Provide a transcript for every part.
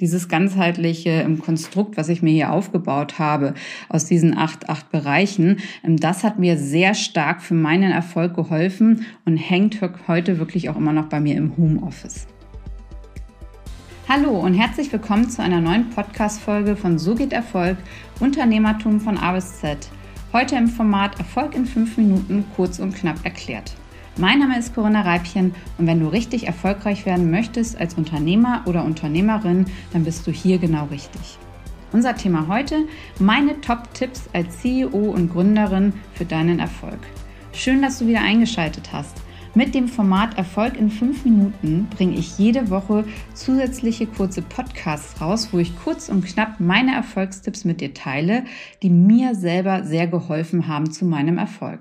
dieses ganzheitliche ähm, Konstrukt, was ich mir hier aufgebaut habe, aus diesen acht, acht Bereichen, ähm, das hat mir sehr stark für meinen Erfolg geholfen und hängt heute wirklich auch immer noch bei mir im Homeoffice. Hallo und herzlich willkommen zu einer neuen Podcast-Folge von So geht Erfolg, Unternehmertum von A bis Z. Heute im Format Erfolg in fünf Minuten kurz und knapp erklärt. Mein Name ist Corinna Reibchen und wenn du richtig erfolgreich werden möchtest als Unternehmer oder Unternehmerin, dann bist du hier genau richtig. Unser Thema heute, meine Top-Tipps als CEO und Gründerin für deinen Erfolg. Schön, dass du wieder eingeschaltet hast. Mit dem Format Erfolg in 5 Minuten bringe ich jede Woche zusätzliche kurze Podcasts raus, wo ich kurz und knapp meine Erfolgstipps mit dir teile, die mir selber sehr geholfen haben zu meinem Erfolg.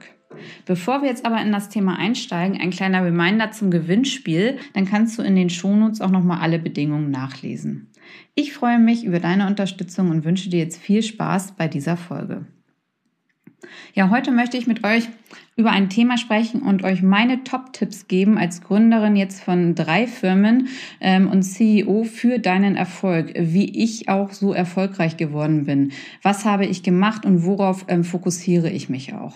Bevor wir jetzt aber in das Thema einsteigen, ein kleiner Reminder zum Gewinnspiel, dann kannst du in den Shownotes auch nochmal alle Bedingungen nachlesen. Ich freue mich über deine Unterstützung und wünsche dir jetzt viel Spaß bei dieser Folge. Ja, heute möchte ich mit euch über ein Thema sprechen und euch meine Top-Tipps geben als Gründerin jetzt von drei Firmen ähm, und CEO für deinen Erfolg, wie ich auch so erfolgreich geworden bin. Was habe ich gemacht und worauf ähm, fokussiere ich mich auch?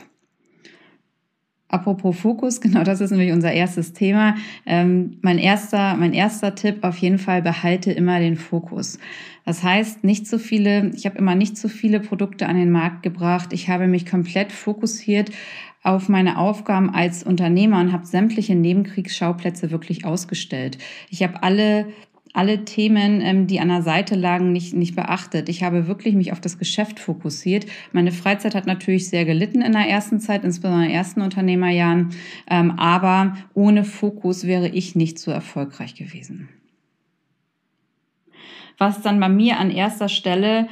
Apropos Fokus, genau das ist nämlich unser erstes Thema. Ähm, mein erster, mein erster Tipp auf jeden Fall behalte immer den Fokus. Das heißt, nicht zu viele, ich habe immer nicht zu viele Produkte an den Markt gebracht. Ich habe mich komplett fokussiert auf meine Aufgaben als Unternehmer und habe sämtliche Nebenkriegsschauplätze wirklich ausgestellt. Ich habe alle alle Themen, ähm, die an der Seite lagen, nicht, nicht beachtet. Ich habe wirklich mich auf das Geschäft fokussiert. Meine Freizeit hat natürlich sehr gelitten in der ersten Zeit, insbesondere in den ersten Unternehmerjahren. Ähm, aber ohne Fokus wäre ich nicht so erfolgreich gewesen. Was dann bei mir an erster Stelle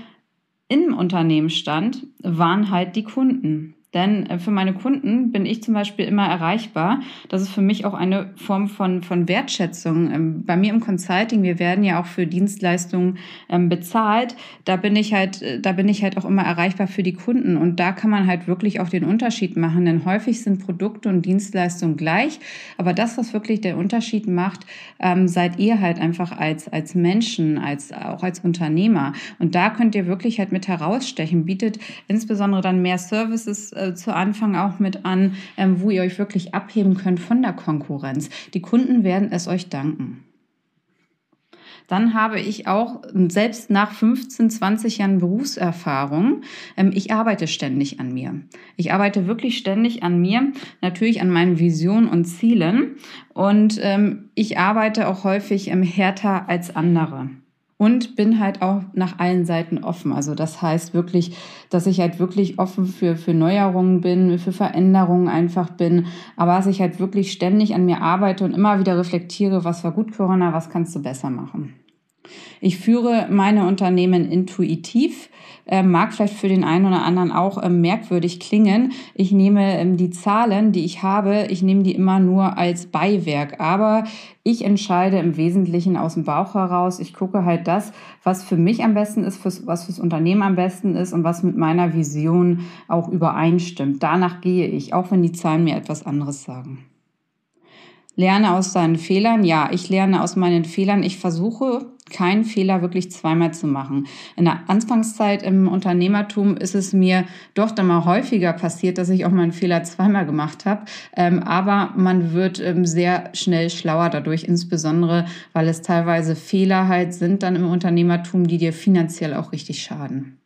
im Unternehmen stand, waren halt die Kunden. Denn äh, für meine Kunden bin ich zum Beispiel immer erreichbar. Das ist für mich auch eine Form von, von Wertschätzung. Ähm, bei mir im Consulting, wir werden ja auch für Dienstleistungen ähm, bezahlt. Da bin ich halt, äh, da bin ich halt auch immer erreichbar für die Kunden. Und da kann man halt wirklich auch den Unterschied machen. Denn häufig sind Produkte und Dienstleistungen gleich. Aber das, was wirklich der Unterschied macht, ähm, seid ihr halt einfach als, als Menschen, als, auch als Unternehmer. Und da könnt ihr wirklich halt mit herausstechen, bietet insbesondere dann mehr Services äh, zu Anfang auch mit an, ähm, wo ihr euch wirklich abheben könnt von der Konkurrenz. Die Kunden werden es euch danken. Dann habe ich auch, selbst nach 15, 20 Jahren Berufserfahrung, ähm, ich arbeite ständig an mir. Ich arbeite wirklich ständig an mir, natürlich an meinen Visionen und Zielen. Und ähm, ich arbeite auch häufig härter als andere und bin halt auch nach allen Seiten offen. Also das heißt wirklich, dass ich halt wirklich offen für, für Neuerungen bin, für Veränderungen einfach bin, aber dass ich halt wirklich ständig an mir arbeite und immer wieder reflektiere, was war gut, Corona, was kannst du besser machen. Ich führe meine Unternehmen intuitiv, äh, mag vielleicht für den einen oder anderen auch äh, merkwürdig klingen. Ich nehme ähm, die Zahlen, die ich habe, ich nehme die immer nur als Beiwerk, aber ich entscheide im Wesentlichen aus dem Bauch heraus. Ich gucke halt das, was für mich am besten ist, was fürs Unternehmen am besten ist und was mit meiner Vision auch übereinstimmt. Danach gehe ich, auch wenn die Zahlen mir etwas anderes sagen. Lerne aus deinen Fehlern. Ja, ich lerne aus meinen Fehlern. Ich versuche keinen Fehler wirklich zweimal zu machen. In der Anfangszeit im Unternehmertum ist es mir doch dann mal häufiger passiert, dass ich auch mal einen Fehler zweimal gemacht habe. Ähm, aber man wird ähm, sehr schnell schlauer dadurch, insbesondere weil es teilweise Fehler halt sind dann im Unternehmertum, die dir finanziell auch richtig schaden.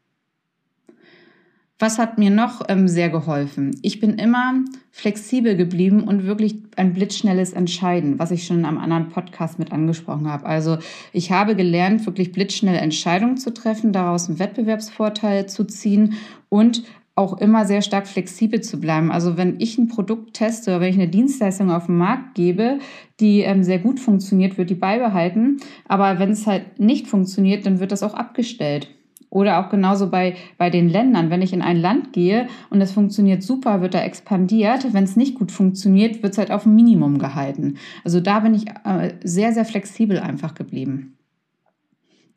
Was hat mir noch ähm, sehr geholfen? Ich bin immer flexibel geblieben und wirklich ein blitzschnelles Entscheiden, was ich schon am anderen Podcast mit angesprochen habe. Also ich habe gelernt, wirklich blitzschnell Entscheidungen zu treffen, daraus einen Wettbewerbsvorteil zu ziehen und auch immer sehr stark flexibel zu bleiben. Also wenn ich ein Produkt teste oder wenn ich eine Dienstleistung auf den Markt gebe, die ähm, sehr gut funktioniert, wird die beibehalten. Aber wenn es halt nicht funktioniert, dann wird das auch abgestellt. Oder auch genauso bei, bei den Ländern. Wenn ich in ein Land gehe und es funktioniert super, wird da expandiert. Wenn es nicht gut funktioniert, wird es halt auf ein Minimum gehalten. Also da bin ich äh, sehr, sehr flexibel einfach geblieben.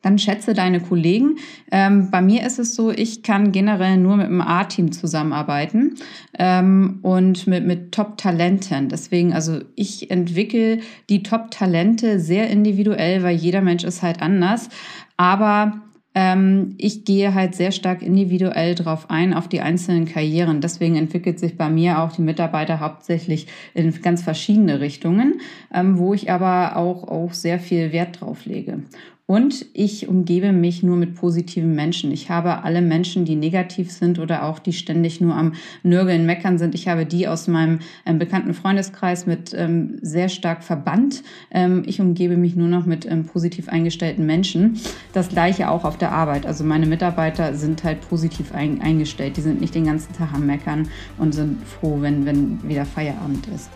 Dann schätze deine Kollegen. Ähm, bei mir ist es so, ich kann generell nur mit einem A-Team zusammenarbeiten ähm, und mit, mit Top-Talenten. Deswegen, also ich entwickle die Top-Talente sehr individuell, weil jeder Mensch ist halt anders. Aber ich gehe halt sehr stark individuell drauf ein, auf die einzelnen Karrieren. Deswegen entwickelt sich bei mir auch die Mitarbeiter hauptsächlich in ganz verschiedene Richtungen, ähm, wo ich aber auch, auch sehr viel Wert drauf lege. Und ich umgebe mich nur mit positiven Menschen. Ich habe alle Menschen, die negativ sind oder auch die ständig nur am Nörgeln, Meckern sind. Ich habe die aus meinem ähm, bekannten Freundeskreis mit ähm, sehr stark verbannt. Ähm, ich umgebe mich nur noch mit ähm, positiv eingestellten Menschen. Das gleiche auch auf der Arbeit. Also meine Mitarbeiter sind halt positiv ein, eingestellt. Die sind nicht den ganzen Tag am Meckern und sind froh, wenn, wenn wieder Feierabend ist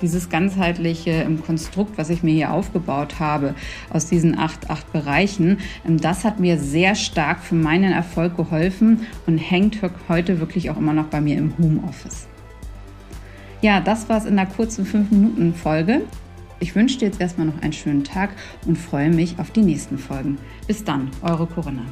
dieses ganzheitliche Konstrukt, was ich mir hier aufgebaut habe, aus diesen acht, acht Bereichen, ähm, das hat mir sehr stark für meinen Erfolg geholfen und hängt heute wirklich auch immer noch bei mir im Homeoffice. Ja, das war es in der kurzen 5-Minuten-Folge. Ich wünsche dir jetzt erstmal noch einen schönen Tag und freue mich auf die nächsten Folgen. Bis dann, eure Corinna.